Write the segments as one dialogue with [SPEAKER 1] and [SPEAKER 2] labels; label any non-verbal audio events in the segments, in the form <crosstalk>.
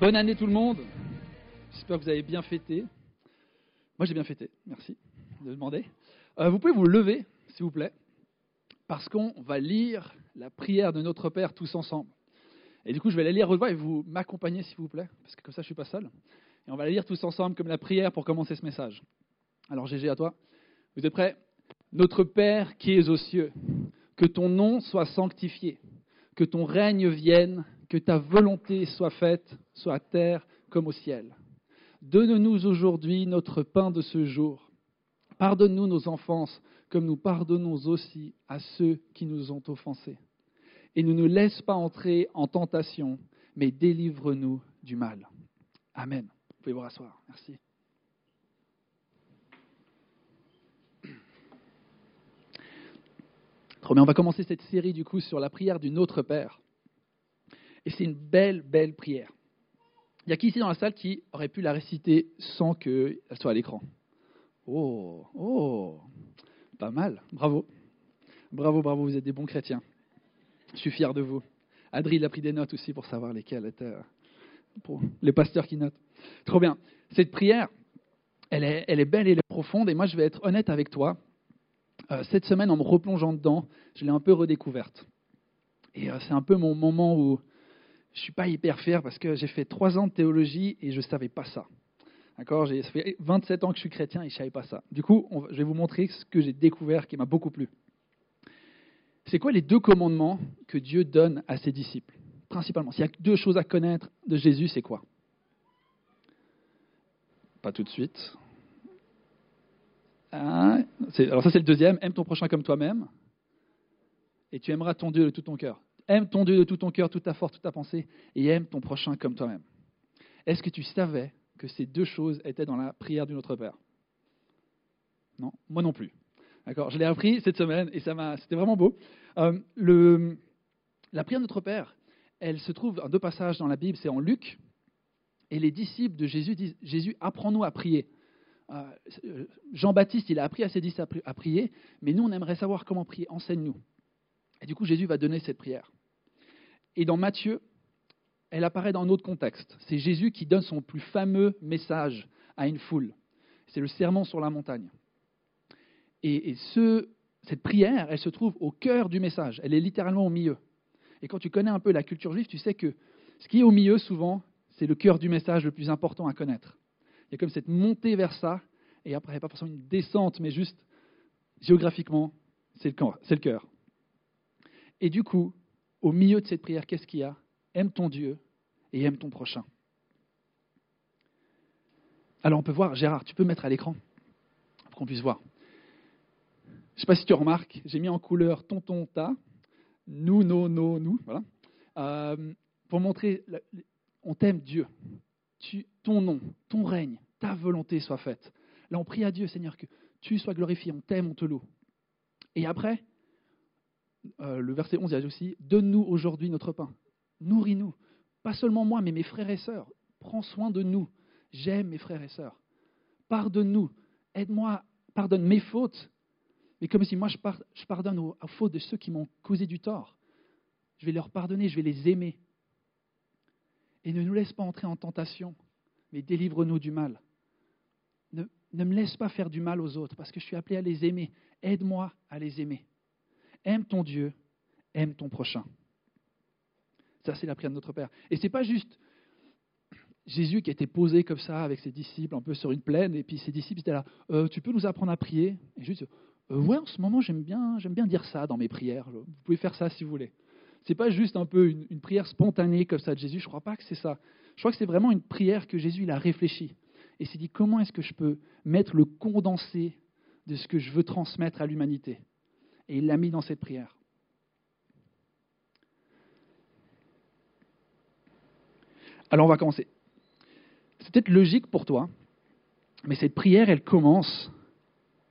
[SPEAKER 1] Bonne année tout le monde. J'espère que vous avez bien fêté. Moi j'ai bien fêté, merci de demander. Euh, vous pouvez vous lever, s'il vous plaît, parce qu'on va lire la prière de notre Père tous ensemble. Et du coup, je vais la lire à et vous m'accompagnez, s'il vous plaît, parce que comme ça, je ne suis pas seul. Et on va la lire tous ensemble comme la prière pour commencer ce message. Alors, Gégé, à toi. Vous êtes prêts? Notre Père qui es aux cieux, que ton nom soit sanctifié, que ton règne vienne, que ta volonté soit faite, soit à terre comme au ciel. Donne-nous aujourd'hui notre pain de ce jour. Pardonne-nous nos offenses, comme nous pardonnons aussi à ceux qui nous ont offensés. Et ne nous laisse pas entrer en tentation, mais délivre-nous du mal. Amen. Vous pouvez vous rasseoir. Merci. On va commencer cette série du coup sur la prière du Notre Père. Et c'est une belle, belle prière. Il y a qui ici dans la salle qui aurait pu la réciter sans qu'elle soit à l'écran? Oh, oh, pas mal, bravo. Bravo, bravo, vous êtes des bons chrétiens. Je suis fier de vous. Adri, il a pris des notes aussi pour savoir lesquelles étaient pour les pasteurs qui notent. Trop bien. Cette prière, elle est, elle est belle et elle est profonde. Et moi, je vais être honnête avec toi. Euh, cette semaine, en me replongeant dedans, je l'ai un peu redécouverte. Et euh, c'est un peu mon moment où je suis pas hyper fier parce que j'ai fait trois ans de théologie et je ne savais pas ça. D'accord? Ça fait 27 ans que je suis chrétien et je ne savais pas ça. Du coup, je vais vous montrer ce que j'ai découvert qui m'a beaucoup plu. C'est quoi les deux commandements que Dieu donne à ses disciples? Principalement, s'il y a deux choses à connaître de Jésus, c'est quoi? Pas tout de suite. Ah, alors ça c'est le deuxième, aime ton prochain comme toi-même, et tu aimeras ton Dieu de tout ton cœur. Aime ton Dieu de tout ton cœur, toute ta force, toute ta pensée, et aime ton prochain comme toi-même. Est-ce que tu savais que ces deux choses étaient dans la prière du Notre Père? Non, moi non plus. D'accord, je l'ai appris cette semaine et c'était vraiment beau. Euh, la prière de Notre Père, elle se trouve en deux passages dans la Bible, c'est en Luc, et les disciples de Jésus disent Jésus, apprends-nous à prier. Euh, Jean-Baptiste, il a appris à ses disciples à prier, mais nous, on aimerait savoir comment prier. Enseigne-nous. Et du coup, Jésus va donner cette prière. Et dans Matthieu, elle apparaît dans un autre contexte. C'est Jésus qui donne son plus fameux message à une foule. C'est le sermon sur la montagne. Et, cette prière, elle se trouve au cœur du message. Elle est littéralement au milieu. Et quand tu connais un peu la culture juive, tu sais que ce qui est au milieu, souvent, c'est le cœur du message le plus important à connaître. Il y a comme cette montée vers ça, et après, il n'y a pas forcément une descente, mais juste géographiquement, c'est le cœur. Et du coup, au milieu de cette prière, qu'est-ce qu'il y a? Aime ton Dieu et aime ton prochain. Alors on peut voir, Gérard, tu peux mettre à l'écran pour qu'on puisse voir. Je ne sais pas si tu remarques, j'ai mis en couleur tonton, ta, nous, nos, nos, nous, voilà, euh, pour montrer, on t'aime Dieu. Tu, ton nom, ton règne, ta volonté soit faite. Là, on prie à Dieu, Seigneur, que tu sois glorifié, on t'aime, on te loue. Et après, euh, le verset 11, il y a aussi Donne-nous aujourd'hui notre pain. Nourris-nous. Pas seulement moi, mais mes frères et sœurs. Prends soin de nous. J'aime mes frères et sœurs. Pardonne-nous. Aide-moi. Pardonne mes fautes. Mais comme si moi je, pardonne aux, fautes de ceux qui m'ont causé du tort. Je vais leur pardonner, je vais les aimer. Et ne nous laisse pas entrer en tentation, mais délivre-nous du mal. Ne, ne me laisse pas faire du mal aux autres, parce que je suis appelé à les aimer. Aide-moi à les aimer. Aime ton Dieu, aime ton prochain. Ça, c'est la prière de notre Père. Et ce n'est pas juste Jésus qui était posé comme ça avec ses disciples, un peu sur une plaine, et puis ses disciples étaient là, euh, tu peux nous apprendre à prier? Et juste, euh, ouais, en ce moment, j'aime bien, dire ça dans mes prières. Vous pouvez faire ça si vous voulez. Ce n'est pas juste un peu une, prière spontanée comme ça de Jésus. Je ne crois pas que c'est ça. Je crois que c'est vraiment une prière que Jésus a réfléchi. Et s'est dit, comment est-ce que je peux mettre le condensé de ce que je veux transmettre à l'humanité? Et il l'a mis dans cette prière. Alors on va commencer. C'est peut-être logique pour toi, mais cette prière, elle commence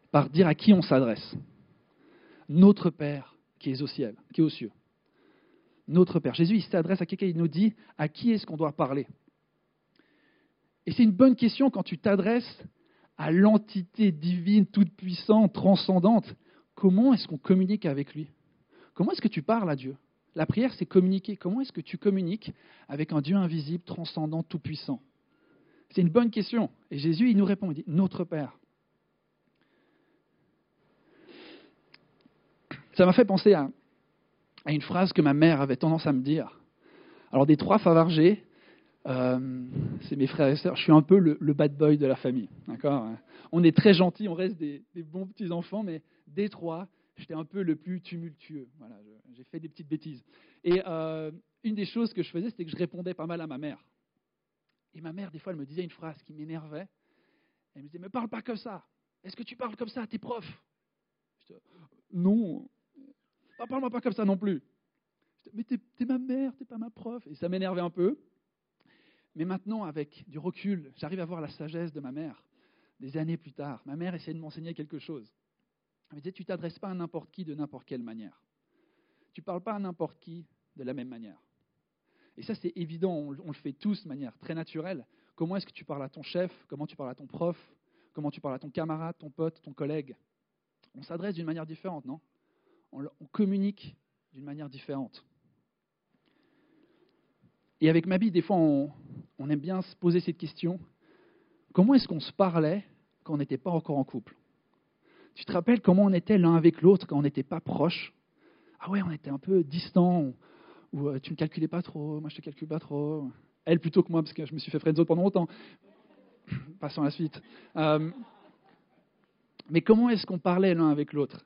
[SPEAKER 1] par dire à qui on s'adresse. Notre Père qui est au ciel, qui est aux cieux. Notre Père. Jésus, il s'adresse à quelqu'un, il nous dit à qui est-ce qu'on doit parler? Et c'est une bonne question quand tu t'adresses à l'entité divine, toute puissante, transcendante comment est-ce qu'on communique avec lui? Comment est-ce que tu parles à Dieu? La prière, c'est communiquer. Comment est-ce que tu communiques avec un Dieu invisible, transcendant, tout-puissant? C'est une bonne question. Et Jésus, il nous répond, il dit, Notre Père. Ça m'a fait penser à, une phrase que ma mère avait tendance à me dire. Alors, des trois favargés, euh, c'est mes frères et sœurs, je suis un peu le, bad boy de la famille. D'accord? On est très gentils, on reste des, bons petits enfants, mais des trois, j'étais un peu le plus tumultueux. Voilà, j'ai fait des petites bêtises. Et euh, une des choses que je faisais, c'était que je répondais pas mal à ma mère. Et ma mère, des fois, elle me disait une phrase qui m'énervait. Elle me disait, mais parle pas comme ça. Est-ce que tu parles comme ça à tes profs? Je disais, Non, ah, parle-moi pas comme ça non plus. mais t'es, es ma mère, t'es pas ma prof. Et ça m'énervait un peu. Mais maintenant, avec du recul, j'arrive à voir la sagesse de ma mère. Des années plus tard, ma mère essayait de m'enseigner quelque chose. Elle me disait, tu t'adresses pas à n'importe qui de n'importe quelle manière. Tu ne parles pas à n'importe qui de la même manière. Et ça, c'est évident, on, on, le fait tous de manière très naturelle. Comment est-ce que tu parles à ton chef? Comment tu parles à ton prof? Comment tu parles à ton camarade, ton pote, ton collègue? On s'adresse d'une manière différente, non? On, communique d'une manière différente. Et avec Mabi, des fois, on, aime bien se poser cette question. Comment est-ce qu'on se parlait quand on n'était pas encore en couple? Tu te rappelles comment on était l'un avec l'autre quand on n'était pas proches Ah ouais, on était un peu distants, ou, euh, tu ne calculais pas trop, moi je te calcule pas trop. Elle plutôt que moi, parce que je me suis fait friendzone pendant longtemps. <clears throat> Passons à la suite. Euh, mais comment est-ce qu'on parlait l'un avec l'autre?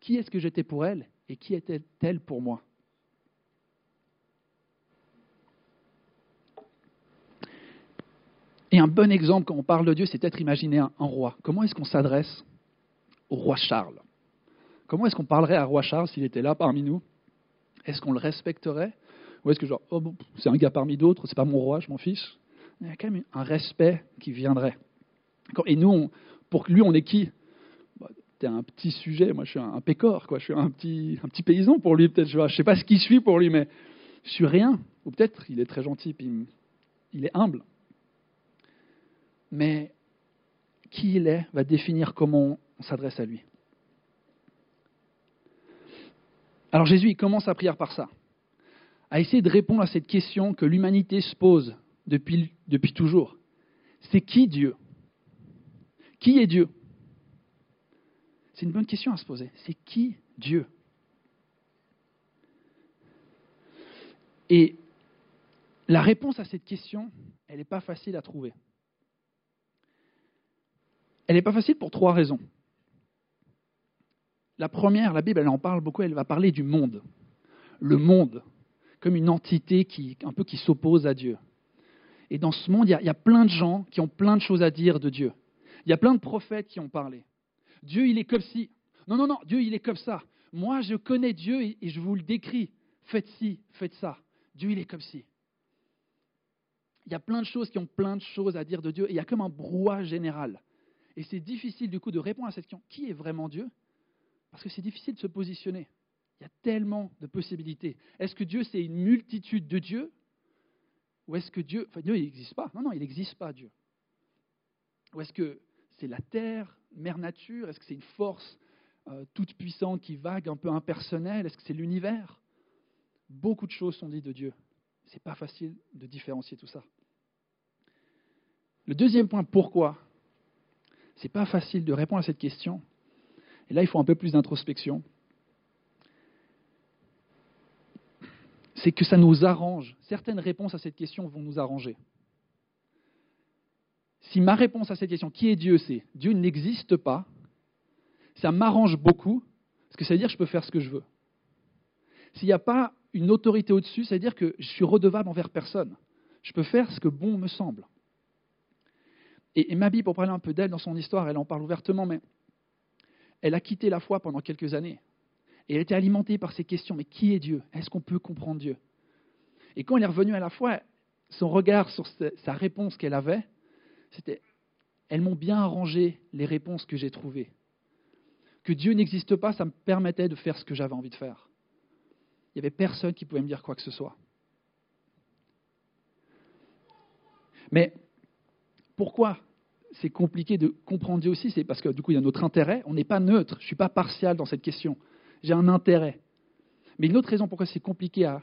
[SPEAKER 1] Qui est-ce que j'étais pour elle et qui était-elle pour moi? Et un bon exemple quand on parle de Dieu, c'est peut-être imaginer un, roi. Comment est-ce qu'on s'adresse au roi Charles? Comment est-ce qu'on parlerait à roi Charles s'il était là parmi nous? Est-ce qu'on le respecterait? Ou est-ce que genre, oh bon, c'est un gars parmi d'autres, c'est pas mon roi, je m'en fiche? Il y a quand même un respect qui viendrait. Et nous, pour lui, on est qui? Un petit sujet. Moi, je suis un, pécor, quoi. Je suis un petit, un petit paysan pour lui, peut-être. Je ne sais pas ce qu'il suit pour lui, mais je suis rien. Ou peut-être il est très gentil, puis il est humble. Mais qui il est va définir comment on s'adresse à lui. Alors Jésus, il commence sa prière par ça, à essayer de répondre à cette question que l'humanité se pose depuis, depuis toujours. C'est qui Dieu? Qui est Dieu? C'est une bonne question à se poser. C'est qui Dieu? Et la réponse à cette question, elle n'est pas facile à trouver. Elle n'est pas facile pour trois raisons. La première, la Bible, elle en parle beaucoup, elle va parler du monde. Le monde, comme une entité qui, un peu qui s'oppose à Dieu. Et dans ce monde, il y, a, plein de gens qui ont plein de choses à dire de Dieu. Il y a plein de prophètes qui ont parlé. Dieu, il est comme si. Non, non, non, Dieu, il est comme ça. Moi, je connais Dieu et, je vous le décris. Faites ci, faites ça. Dieu, il est comme si. Il y a plein de choses qui ont plein de choses à dire de Dieu et il y a comme un brouhaha général. Et c'est difficile du coup de répondre à cette question. Qui est vraiment Dieu? Parce que c'est difficile de se positionner. Il y a tellement de possibilités. Est-ce que Dieu, c'est une multitude de dieux? Ou est-ce que Dieu... Enfin, Dieu, il n'existe pas. Non, non, il n'existe pas, Dieu. Ou est-ce que c'est la terre, mère nature? Est-ce que c'est une force euh, toute puissante qui vague, un peu impersonnelle? Est-ce que c'est l'univers? Beaucoup de choses sont dites de Dieu. Ce n'est pas facile de différencier tout ça. Le deuxième point, pourquoi? Ce n'est pas facile de répondre à cette question. Et là, il faut un peu plus d'introspection. C'est que ça nous arrange. Certaines réponses à cette question vont nous arranger. Si ma réponse à cette question, qui est Dieu, c'est Dieu n'existe pas, ça m'arrange beaucoup, parce que ça veut dire que je peux faire ce que je veux. S'il n'y a pas une autorité au-dessus, ça veut dire que je suis redevable envers personne. Je peux faire ce que bon me semble. Et, et Mabi, pour parler un peu d'elle dans son histoire, elle en parle ouvertement, mais elle a quitté la foi pendant quelques années. Et elle était alimentée par ces questions. Mais qui est Dieu? Est-ce qu'on peut comprendre Dieu? Et quand elle est revenue à la foi, son regard sur sa réponse qu'elle avait, c'était elles m'ont bien arrangé les réponses que j'ai trouvées. Que Dieu n'existe pas, ça me permettait de faire ce que j'avais envie de faire. Il n'y avait personne qui pouvait me dire quoi que ce soit. Mais pourquoi c'est compliqué de comprendre Dieu aussi? C'est parce que du coup, il y a notre intérêt. On n'est pas neutre. Je ne suis pas partial dans cette question. J'ai un intérêt. Mais une autre raison pourquoi c'est compliqué à,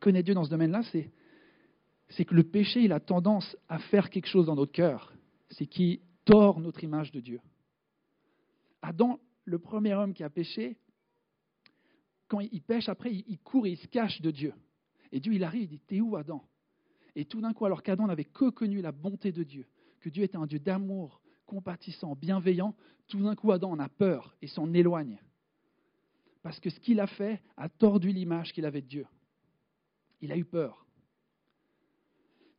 [SPEAKER 1] connaître Dieu dans ce domaine-là, c'est, que le péché, il a tendance à faire quelque chose dans notre cœur. C'est qu'il tord notre image de Dieu. Adam, le premier homme qui a péché, quand il pêche, après, il court et il se cache de Dieu. Et Dieu, il arrive, il dit, t'es où Adam? Et tout d'un coup, alors qu'Adam n'avait que connu la bonté de Dieu, que Dieu était un Dieu d'amour, compatissant, bienveillant, tout d'un coup, Adam en a peur et s'en éloigne. Parce que ce qu'il a fait a tordu l'image qu'il avait de Dieu. Il a eu peur.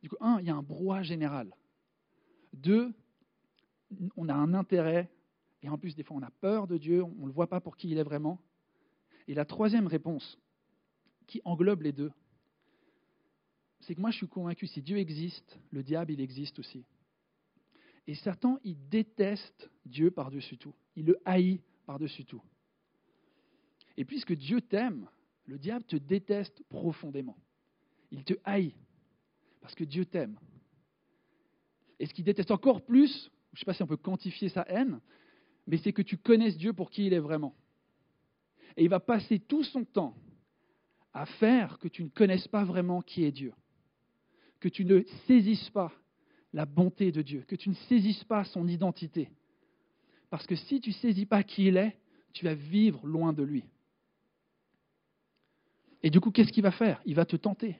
[SPEAKER 1] Du coup, un, il y a un brouhaha général. Deux, on a un intérêt, et en plus, des fois, on a peur de Dieu, on ne le voit pas pour qui il est vraiment. Et la troisième réponse, qui englobe les deux, c'est que moi, je suis convaincu, si Dieu existe, le diable, il existe aussi. Et Satan, il déteste Dieu par-dessus tout. Il le haït par-dessus tout. Et puisque Dieu t'aime, le diable te déteste profondément. Il te haït parce que Dieu t'aime. Et ce qu'il déteste encore plus, je ne sais pas si on peut quantifier sa haine, mais c'est que tu connaisses Dieu pour qui il est vraiment. Et il va passer tout son temps à faire que tu ne connaisses pas vraiment qui est Dieu, que tu ne saisisses pas la bonté de Dieu, que tu ne saisisses pas son identité. Parce que si tu ne saisis pas qui il est, tu vas vivre loin de lui. Et du coup, qu'est-ce qu'il va faire? Il va te tenter.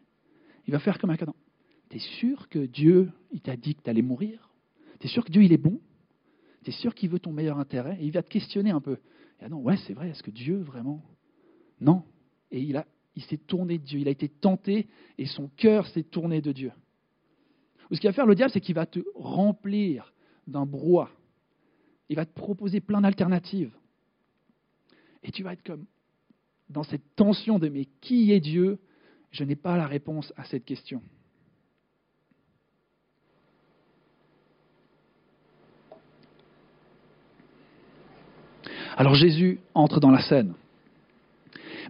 [SPEAKER 1] Il va faire comme un cadeau. Tu es sûr que Dieu, il t'a dit que tu allais mourir? Tu es sûr que Dieu, il est bon? Tu es sûr qu'il veut ton meilleur intérêt? Et il va te questionner un peu. ah non, ouais, c'est vrai, est-ce que Dieu vraiment? Non. Et il, a, il s'est tourné de Dieu. Il a été tenté et son cœur s'est tourné de Dieu. Ce qu'il va faire le diable, c'est qu'il va te remplir d'un brouhaha. Il va te proposer plein d'alternatives. Et tu vas être comme dans cette tension de mais qui est Dieu? Je n'ai pas la réponse à cette question. Alors Jésus entre dans la scène.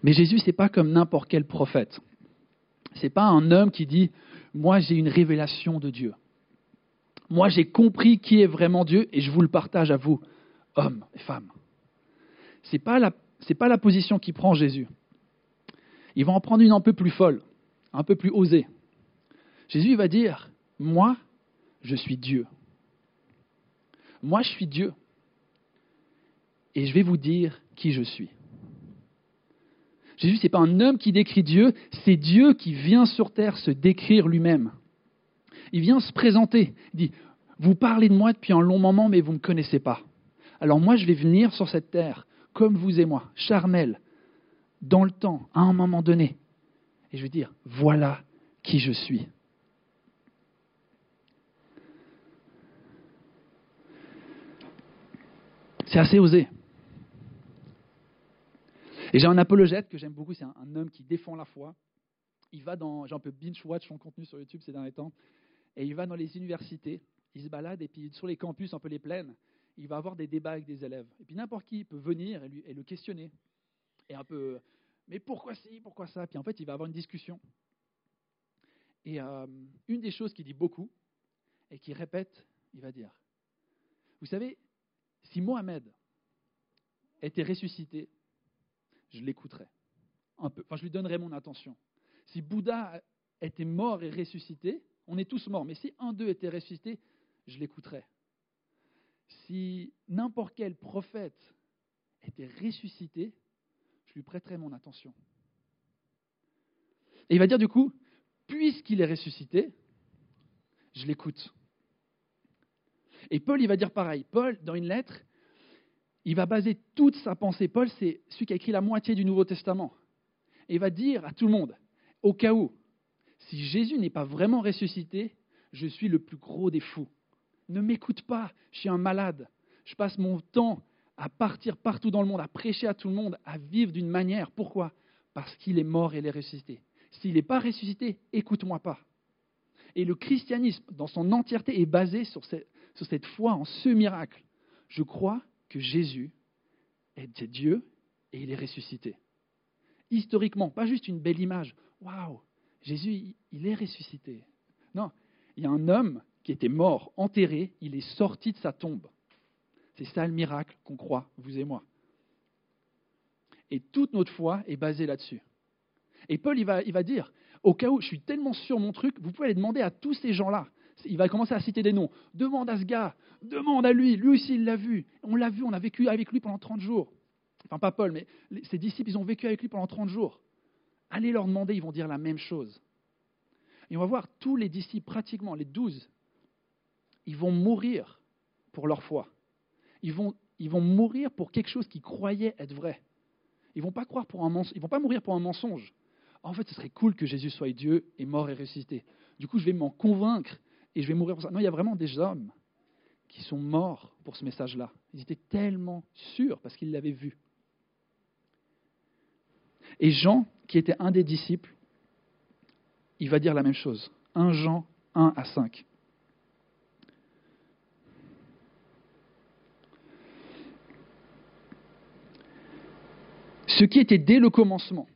[SPEAKER 1] Mais Jésus, ce n'est pas comme n'importe quel prophète. Ce n'est pas un homme qui dit Moi, j'ai une révélation de Dieu. Moi, j'ai compris qui est vraiment Dieu et je vous le partage à vous, hommes et femmes. Ce n'est pas, la, pas la position qui prend Jésus. Il va en prendre une un peu plus folle, un peu plus osée. Jésus va dire Moi, je suis Dieu. Moi, je suis Dieu. Et je vais vous dire qui je suis. Jésus, ce n'est pas un homme qui décrit Dieu, c'est Dieu qui vient sur terre se décrire lui-même. Il vient se présenter. Il dit, vous parlez de moi depuis un long moment, mais vous ne me connaissez pas. Alors moi, je vais venir sur cette terre, comme vous et moi, charnel, dans le temps, à un moment donné. Et je vais dire, voilà qui je suis. C'est assez osé. Et j'ai un apologète que j'aime beaucoup, c'est un, homme qui défend la foi. Il va dans, j'ai un peu binge-watch son contenu sur YouTube ces derniers temps, et il va dans les universités, il se balade, et puis sur les campus, un peu les plaines, il va avoir des débats avec des élèves. Et puis n'importe qui peut venir et, le questionner. Et un peu, mais pourquoi ci, pourquoi ça? Puis en fait, il va avoir une discussion. Et euh, une des choses qu'il dit beaucoup, et qu'il répète, il va dire, vous savez, si Mohamed était ressuscité, je l'écouterais un peu. Enfin, je lui donnerais mon attention. Si Bouddha était mort et ressuscité, on est tous morts, mais si un d'eux était ressuscité, je l'écouterais. Si n'importe quel prophète était ressuscité, je lui prêterais mon attention. Et il va dire du coup, puisqu'il est ressuscité, je l'écoute. Et Paul, il va dire pareil. Paul, dans une lettre, il va baser toute sa pensée. Paul, c'est celui qui a écrit la moitié du Nouveau Testament. Et il va dire à tout le monde, au cas où, si Jésus n'est pas vraiment ressuscité, je suis le plus gros des fous. Ne m'écoute pas, je suis un malade. Je passe mon temps à partir partout dans le monde, à prêcher à tout le monde, à vivre d'une manière. Pourquoi? Parce qu'il est mort et il est ressuscité. S'il n'est pas ressuscité, écoute-moi pas. Et le christianisme, dans son entièreté, est basé sur cette, sur cette foi en ce miracle. Je crois que Jésus est Dieu et il est ressuscité. Historiquement, pas juste une belle image. Waouh, Jésus, il est ressuscité. Non, il y a un homme qui était mort, enterré, il est sorti de sa tombe. C'est ça le miracle qu'on croit, vous et moi. Et toute notre foi est basée là-dessus. Et Paul, il va, il va dire, au cas où je suis tellement sûr mon truc, vous pouvez aller demander à tous ces gens-là. Il va commencer à citer des noms. Demande à ce gars, demande à lui, lui aussi il l'a vu. On l'a vu, on a vécu avec lui pendant 30 jours. Enfin, pas Paul, mais ses disciples, ils ont vécu avec lui pendant 30 jours. Allez leur demander, ils vont dire la même chose. Et on va voir tous les disciples, pratiquement les douze, ils vont mourir pour leur foi. Ils vont, ils vont mourir pour quelque chose qu'ils croyaient être vrai. Ils vont, pas croire pour un ils vont pas mourir pour un mensonge. En fait, ce serait cool que Jésus soit Dieu et mort et ressuscité. Du coup, je vais m'en convaincre et je vais mourir pour ça. Non, il y a vraiment des hommes qui sont morts pour ce message-là. Ils étaient tellement sûrs parce qu'ils l'avaient vu. Et Jean, qui était un des disciples, il va dire la même chose. 1 Jean 1 à 5. Ce qui était dès le commencement,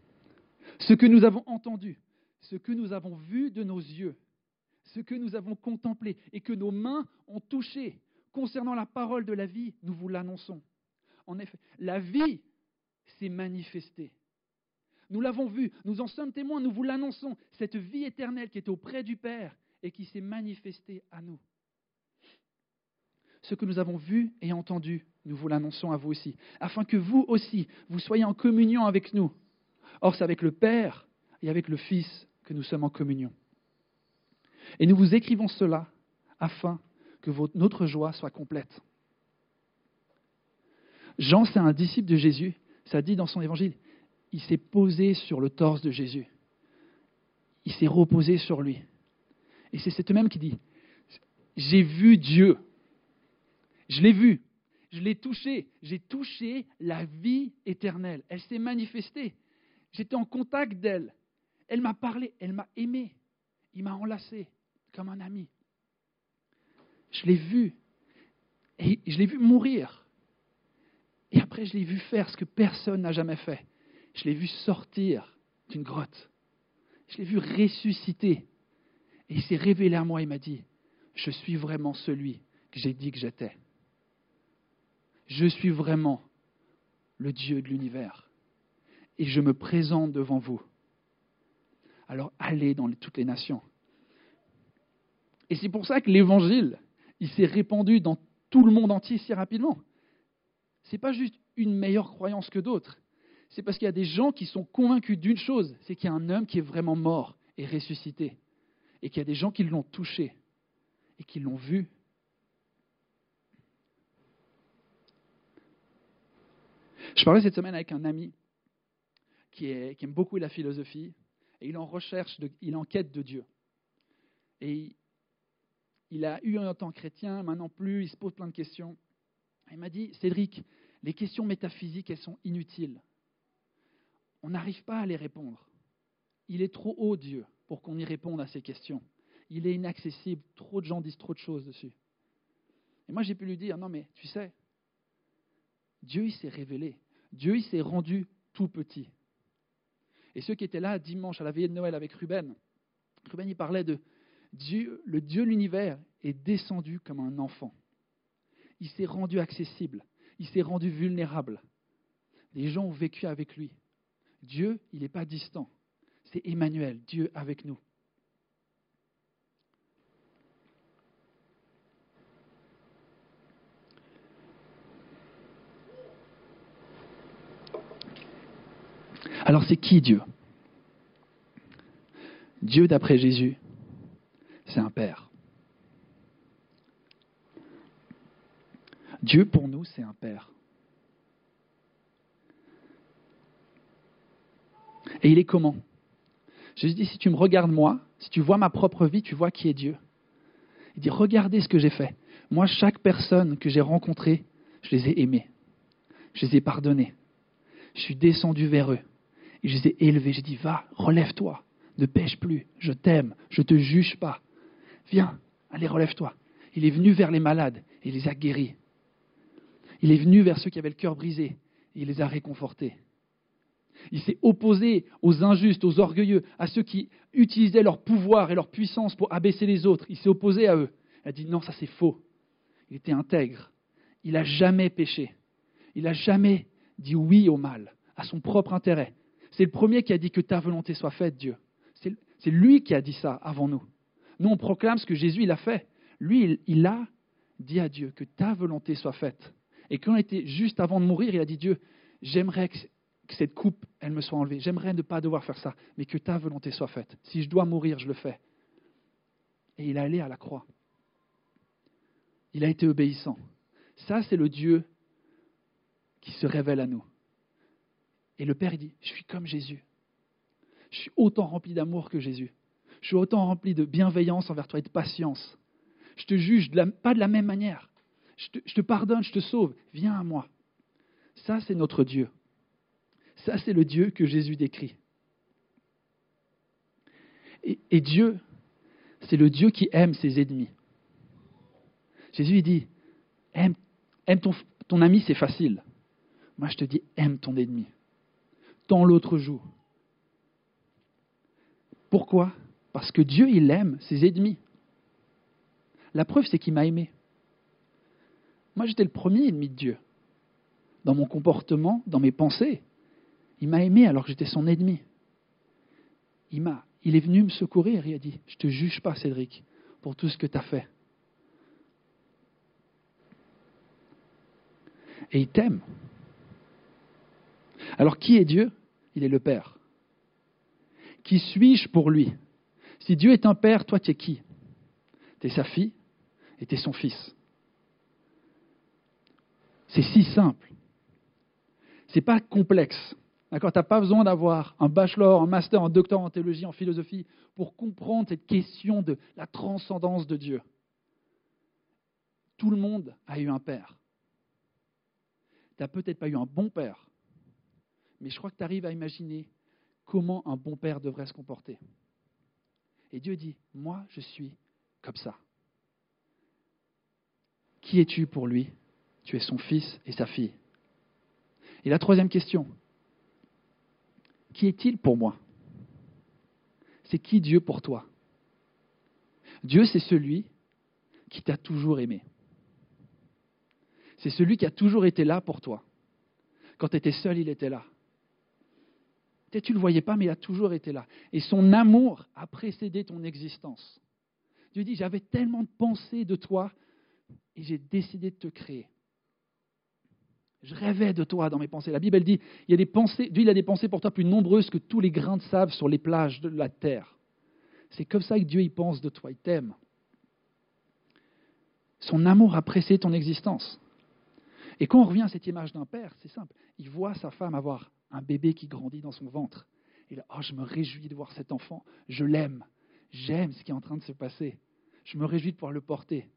[SPEAKER 1] ce que nous avons entendu, ce que nous avons vu de nos yeux, ce que nous avons contemplé et que nos mains ont touché concernant la parole de la vie, nous vous l'annonçons. En effet, la vie s'est manifestée nous l'avons vu, nous en sommes témoins, nous vous l'annonçons, cette vie éternelle qui est auprès du Père et qui s'est manifestée à nous. Ce que nous avons vu et entendu, nous vous l'annonçons à vous aussi, afin que vous aussi, vous soyez en communion avec nous. Or, c'est avec le Père et avec le Fils que nous sommes en communion. Et nous vous écrivons cela afin que notre joie soit complète. Jean, c'est un disciple de Jésus, ça dit dans son évangile, il s'est posé sur le torse de Jésus. Il s'est reposé sur lui. Et c'est cet même qui dit, j'ai vu Dieu. Je l'ai vu. Je l'ai touché. J'ai touché la vie éternelle. Elle s'est manifestée. J'étais en contact d'elle. Elle m'a parlé. Elle m'a aimé. Il m'a enlacé comme un ami. Je l'ai vu. Et je l'ai vu mourir. Et après, je l'ai vu faire ce que personne n'a jamais fait. Je l'ai vu sortir d'une grotte. Je l'ai vu ressusciter. Et il s'est révélé à moi et m'a dit, je suis vraiment celui que j'ai dit que j'étais. Je suis vraiment le Dieu de l'univers. Et je me présente devant vous. Alors allez dans toutes les nations. Et c'est pour ça que l'évangile, il s'est répandu dans tout le monde entier si rapidement. Ce n'est pas juste une meilleure croyance que d'autres c'est parce qu'il y a des gens qui sont convaincus d'une chose, c'est qu'il y a un homme qui est vraiment mort et ressuscité. Et qu'il y a des gens qui l'ont touché et qui l'ont vu. Je parlais cette semaine avec un ami qui, aime beaucoup la philosophie et il en recherche, il en quête de Dieu. Et il a eu un temps chrétien, maintenant plus, il se pose plein de questions. Il m'a dit, Cédric, les questions métaphysiques, elles sont inutiles on n'arrive pas à les répondre. Il est trop haut, Dieu, pour qu'on y réponde à ces questions. Il est inaccessible. Trop de gens disent trop de choses dessus. Et moi, j'ai pu lui dire, non, mais tu sais, Dieu, il s'est révélé. Dieu, il s'est rendu tout petit. Et ceux qui étaient là dimanche à la veillée de Noël avec Ruben, Ruben, il parlait de Dieu, le Dieu de l'univers est descendu comme un enfant. Il s'est rendu accessible. Il s'est rendu vulnérable. Les gens ont vécu avec lui. Dieu, il n'est pas distant. C'est Emmanuel, Dieu avec nous. Alors c'est qui Dieu? Dieu d'après Jésus, c'est un Père. Dieu pour nous, c'est un Père. Et il est comment? Jésus dit, si tu me regardes moi, si tu vois ma propre vie, tu vois qui est Dieu. Il dit, regardez ce que j'ai fait. Moi, chaque personne que j'ai rencontrée, je les ai aimés. Je les ai pardonnés. Je suis descendu vers eux. Et je les ai élevés. J'ai dit, va, relève-toi. Ne pêche plus. Je t'aime. Je ne te juge pas. Viens, allez, relève-toi. Il est venu vers les malades et les a guéris. Il est venu vers ceux qui avaient le cœur brisé et il les a réconfortés. Il s'est opposé aux injustes, aux orgueilleux, à ceux qui utilisaient leur pouvoir et leur puissance pour abaisser les autres. Il s'est opposé à eux. Il a dit non, ça c'est faux. Il était intègre. Il n'a jamais péché. Il n'a jamais dit oui au mal, à son propre intérêt. C'est le premier qui a dit que ta volonté soit faite, Dieu. C'est lui qui a dit ça avant nous. Nous, on proclame ce que Jésus il a fait. Lui, il, a dit à Dieu que ta volonté soit faite. Et quand il était juste avant de mourir, il a dit Dieu, j'aimerais que, cette coupe, elle me soit enlevée. J'aimerais ne pas devoir faire ça, mais que ta volonté soit faite. Si je dois mourir, je le fais. Et il est allé à la croix. Il a été obéissant. Ça, c'est le Dieu qui se révèle à nous. Et le Père dit, je suis comme Jésus. Je suis autant rempli d'amour que Jésus. Je suis autant rempli de bienveillance envers toi et de patience. Je te juge pas de la même manière. Je te, pardonne, je te sauve. Viens à moi. Ça, c'est notre Dieu. Ça, c'est le Dieu que Jésus décrit. Et, Dieu, c'est le Dieu qui aime ses ennemis. Jésus il dit, aime, aime ton, ton ami, c'est facile. Moi, je te dis, aime ton ennemi. Tant l'autre joue. Pourquoi? Parce que Dieu, il aime ses ennemis. La preuve, c'est qu'il m'a aimé. Moi, j'étais le premier ennemi de Dieu. Dans mon comportement, dans mes pensées. Il m'a aimé alors que j'étais son ennemi. Il, il est venu me secourir. Il a dit, je ne te juge pas, Cédric, pour tout ce que tu as fait. Et il t'aime. Alors qui est Dieu? Il est le Père. Qui suis-je pour lui? Si Dieu est un Père, toi tu es qui? Tu es sa fille et tu es son fils. C'est si simple. C'est pas complexe. D'accord? Tu n'as pas besoin d'avoir un bachelor, un master, un doctorat en théologie, en philosophie pour comprendre cette question de la transcendance de Dieu. Tout le monde a eu un père. Tu n'as peut-être pas eu un bon père, mais je crois que tu arrives à imaginer comment un bon père devrait se comporter. Et Dieu dit, moi je suis comme ça. Qui es-tu pour lui? Tu es son fils et sa fille. Et la troisième question, qui est-il pour moi? C'est qui Dieu pour toi? Dieu, c'est celui qui t'a toujours aimé. C'est celui qui a toujours été là pour toi. Quand tu étais seul, il était là. Peut-être tu ne le voyais pas, mais il a toujours été là. Et son amour a précédé ton existence. Dieu dit, j'avais tellement de pensées de toi et j'ai décidé de te créer. Je rêvais de toi dans mes pensées. La Bible, elle dit, il y a des pensées, Dieu a des pensées pour toi plus nombreuses que tous les grains de sable sur les plages de la terre. C'est comme ça que Dieu y pense de toi, il t'aime. Son amour a précédé ton existence. Et quand on revient à cette image d'un père, c'est simple. Il voit sa femme avoir un bébé qui grandit dans son ventre. Et là, oh, je me réjouis de voir cet enfant. Je l'aime. J'aime ce qui est en train de se passer. Je me réjouis de pouvoir le porter.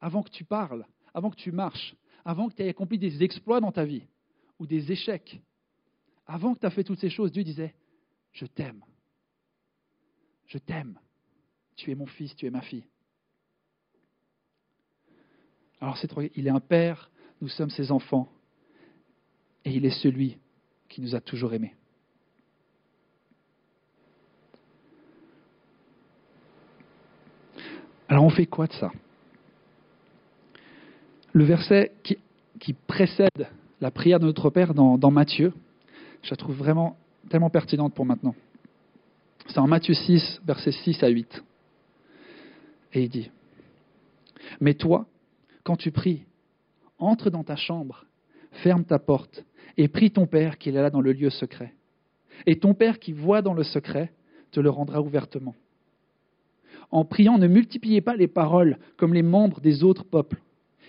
[SPEAKER 1] Avant que tu parles, avant que tu marches, avant que tu aies accompli des exploits dans ta vie ou des échecs, avant que tu aies fait toutes ces choses, Dieu disait, je t'aime. Je t'aime. Tu es mon fils, tu es ma fille. Alors c'est il est un père, nous sommes ses enfants, et il est celui qui nous a toujours aimés. Alors on fait quoi de ça? Le verset qui, précède la prière de notre Père dans, dans, Matthieu, je la trouve vraiment tellement pertinente pour maintenant. C'est en Matthieu 6, versets 6 à 8. Et il dit, Mais toi, quand tu pries, entre dans ta chambre, ferme ta porte et prie ton Père qui est là dans le lieu secret. Et ton Père qui voit dans le secret te le rendra ouvertement. En priant, ne multipliez pas les paroles comme les membres des autres peuples.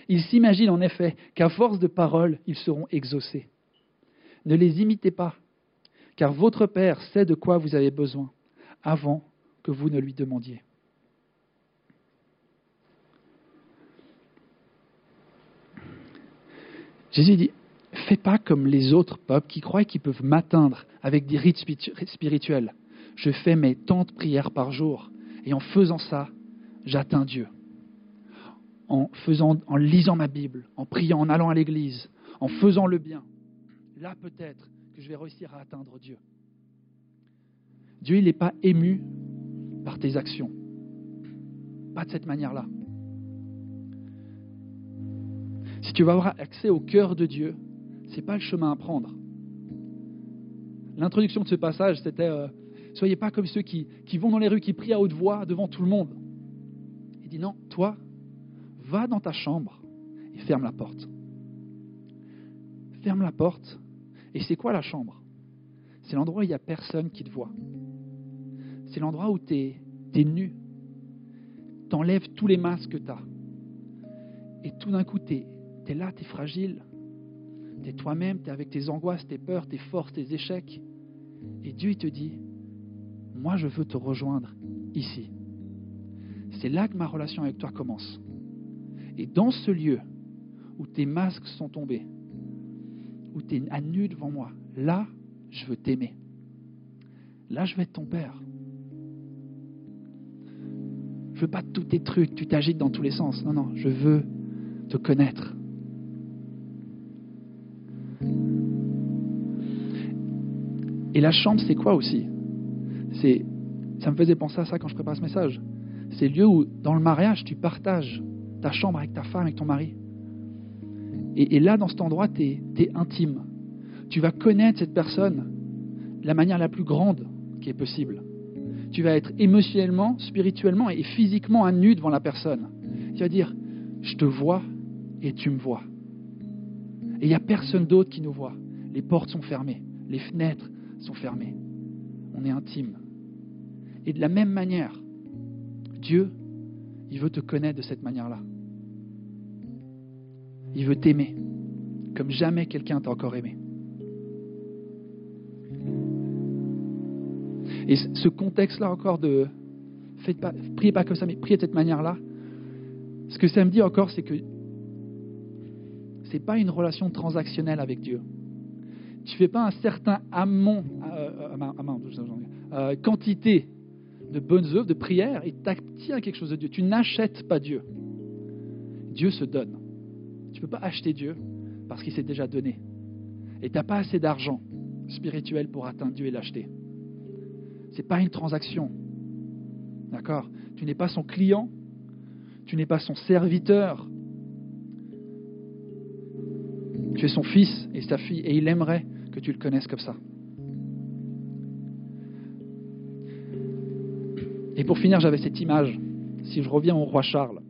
[SPEAKER 1] Ils s'imaginent en effet qu'à force de paroles, ils seront exaucés. Ne les imitez pas, car votre Père sait de quoi vous avez besoin avant que vous ne lui demandiez. Jésus dit, fais pas comme les autres peuples qui croient qu'ils peuvent m'atteindre avec des rites spirituels. Je fais mes de prières par jour et en faisant ça, j'atteins Dieu. En, faisant, en lisant ma Bible, en priant, en allant à l'église, en faisant le bien, là peut-être que je vais réussir à atteindre Dieu. Dieu, il n'est pas ému par tes actions. Pas de cette manière-là. Si tu veux avoir accès au cœur de Dieu, ce n'est pas le chemin à prendre. l'introduction de ce passage, c'était euh, Soyez pas comme ceux qui, vont dans les rues, qui prient à haute voix devant tout le monde. Il dit non, toi, va dans ta chambre et ferme la porte. Ferme la porte. Et c'est quoi la chambre? C'est l'endroit où il n'y a personne qui te voit. C'est l'endroit où tu es, nu. T'enlèves tous les masques que tu as. Et tout d'un coup, tu es, es, là, tu es fragile. Tu es toi-même, tu es avec tes angoisses, tes peurs, tes forces, tes échecs. Et Dieu, il te dit, moi, je veux te rejoindre ici. C'est là que ma relation avec toi commence. Et dans ce lieu où tes masques sont tombés, où tu es à nu devant moi, là, je veux t'aimer. Là, je veux être ton père. Je veux pas tous tes trucs, tu t'agites dans tous les sens. Non, non, je veux te connaître. Et la chambre, c'est quoi aussi? C'est, ça me faisait penser à ça quand je prépare ce message. C'est le lieu où, dans le mariage, tu partages ta chambre avec ta femme, avec ton mari. Et, là, dans cet endroit, tu es, intime. Tu vas connaître cette personne de la manière la plus grande qui est possible. Tu vas être émotionnellement, spirituellement et physiquement à nu devant la personne. Tu vas dire, je te vois et tu me vois. Et il n'y a personne d'autre qui nous voit. Les portes sont fermées, les fenêtres sont fermées. On est intime. Et de la même manière, Dieu, il veut te connaître de cette manière-là. Il veut t'aimer comme jamais quelqu'un t'a encore aimé. Et ce contexte-là encore de faites pas, priez pas comme ça, mais priez de cette manière-là. Ce que ça me dit encore, c'est que c'est pas une relation transactionnelle avec Dieu. Tu fais pas un certain amont, euh, euh, euh, quantité de bonnes œuvres, de prières, et tu à quelque chose de Dieu. Tu n'achètes pas Dieu. Dieu se donne. Tu ne peux pas acheter Dieu parce qu'il s'est déjà donné. Et tu n'as pas assez d'argent spirituel pour atteindre Dieu et l'acheter. Ce n'est pas une transaction. D'accord? Tu n'es pas son client, tu n'es pas son serviteur. Tu es son fils et sa fille, et il aimerait que tu le connaisses comme ça. Et pour finir, j'avais cette image, si je reviens au roi Charles,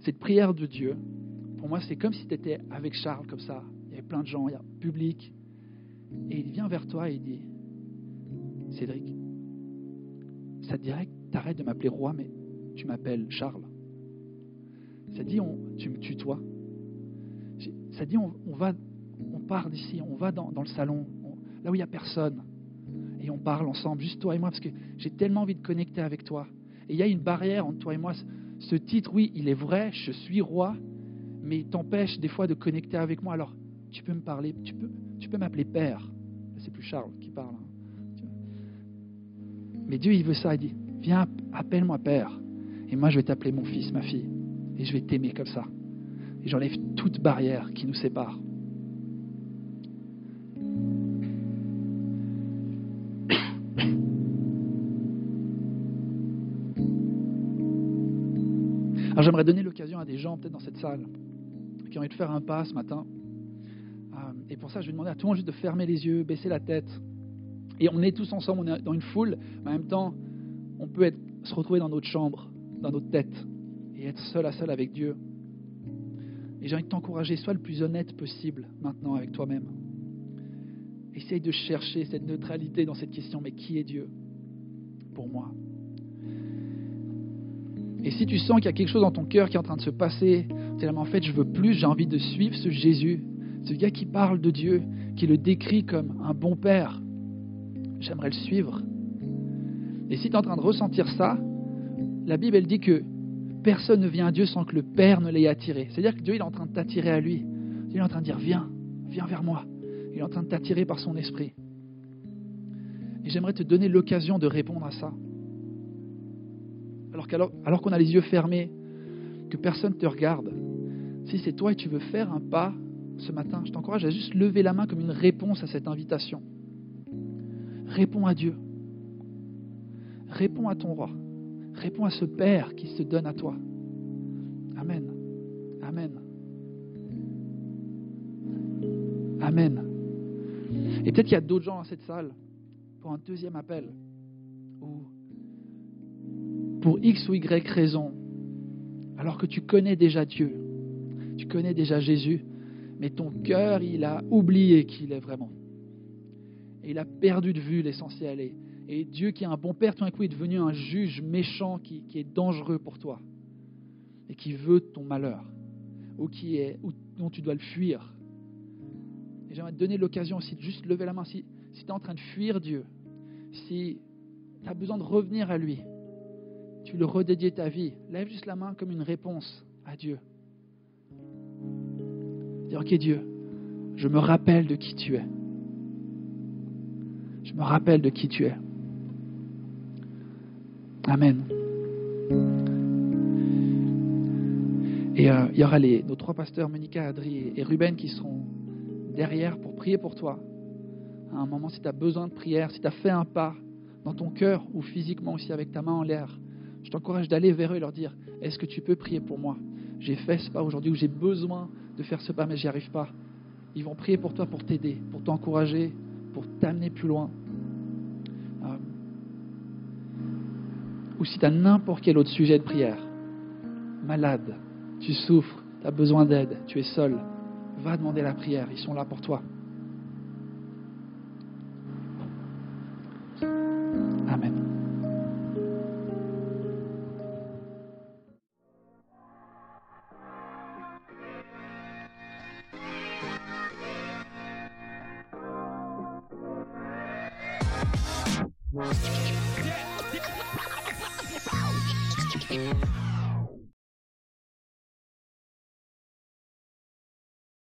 [SPEAKER 1] cette prière de Dieu pour moi, c'est comme si tu étais avec Charles, comme ça. Il y avait plein de gens, il y a public. Et il vient vers toi et il dit Cédric, ça te dirait que tu arrêtes de m'appeler roi, mais tu m'appelles Charles. Ça dit on, Tu me tutoies. Ça dit on, va, part d'ici, on va dans, le salon, là où il n'y a personne. Et on parle ensemble, juste toi et moi, parce que j'ai tellement envie de connecter avec toi. Et il y a une barrière entre toi et moi. Ce titre, oui, il est vrai, je suis roi, mais il t'empêche des fois de connecter avec moi. Alors, tu peux me parler, tu peux, tu peux m'appeler Père. C'est plus Charles qui parle. Hein. Mais Dieu, il veut ça. Il dit, viens, appelle-moi Père. Et moi, je vais t'appeler mon fils, ma fille. Et je vais t'aimer comme ça. Et j'enlève toute barrière qui nous sépare. J'aimerais donner l'occasion à des gens, peut-être dans cette salle, qui ont envie de faire un pas ce matin. Euh, et pour ça, je vais demander à tout le monde juste de fermer les yeux, baisser la tête. Et on est tous ensemble, on est dans une foule, mais en même temps, on peut se retrouver dans notre chambre, dans notre tête, et être seul à seul avec Dieu. Et j'ai envie de t'encourager, sois le plus honnête possible maintenant avec toi-même. Essaye de chercher cette neutralité dans cette question, mais qui est Dieu pour moi? Et si tu sens qu'il y a quelque chose dans ton cœur qui est en train de se passer, mais en fait, je veux plus, j'ai envie de suivre ce Jésus, ce gars qui parle de Dieu, qui le décrit comme un bon père. J'aimerais le suivre. Et si tu es en train de ressentir ça, la Bible, elle dit que personne ne vient à Dieu sans que le Père ne l'ait attiré. C'est-à-dire que Dieu il est en train de t'attirer à lui. Dieu est en train de dire, viens, viens vers moi. Il est en train de t'attirer par son esprit. Et j'aimerais te donner l'occasion de répondre à ça. Alors, qu'on a les yeux fermés, que personne ne te regarde, si c'est toi et tu veux faire un pas ce matin, je t'encourage à juste lever la main comme une réponse à cette invitation. Réponds à Dieu. Réponds à ton roi. Réponds à ce Père qui se donne à toi. Amen. Amen. Amen. Et peut-être qu'il y a d'autres gens dans cette salle pour un deuxième appel, pour X ou Y raison, alors que tu connais déjà Dieu, tu connais déjà Jésus, mais ton cœur, il a oublié qui il est vraiment. Et il a perdu de vue l'essentiel. Et, Dieu, qui est un bon père, tout d'un coup, est devenu un juge méchant qui, est dangereux pour toi et qui veut ton malheur, ou, qui est, ou dont tu dois le fuir. Et j'aimerais te donner l'occasion aussi de juste lever la main. Si, si tu es en train de fuir Dieu, si tu as besoin de revenir à lui, tu le redédier ta vie, lève juste la main comme une réponse à Dieu. Dire, ok Dieu, je me rappelle de qui tu es. Je me rappelle de qui tu es. Amen. Et euh, il y aura les, nos trois pasteurs, Monica, Adri et Ruben, qui seront derrière pour prier pour toi. À un moment, si tu as besoin de prière, si tu as fait un pas dans ton cœur ou physiquement aussi avec ta main en l'air, je t'encourage d'aller vers eux et leur dire, est-ce que tu peux prier pour moi? J'ai fait ce pas aujourd'hui où j'ai besoin de faire ce pas, mais j'y arrive pas. Ils vont prier pour toi, pour t'aider, pour t'encourager, pour t'amener plus loin. Euh, ou si tu as n'importe quel autre sujet de prière, malade, tu souffres, tu as besoin d'aide, tu es seul, va demander la prière, ils sont là pour toi.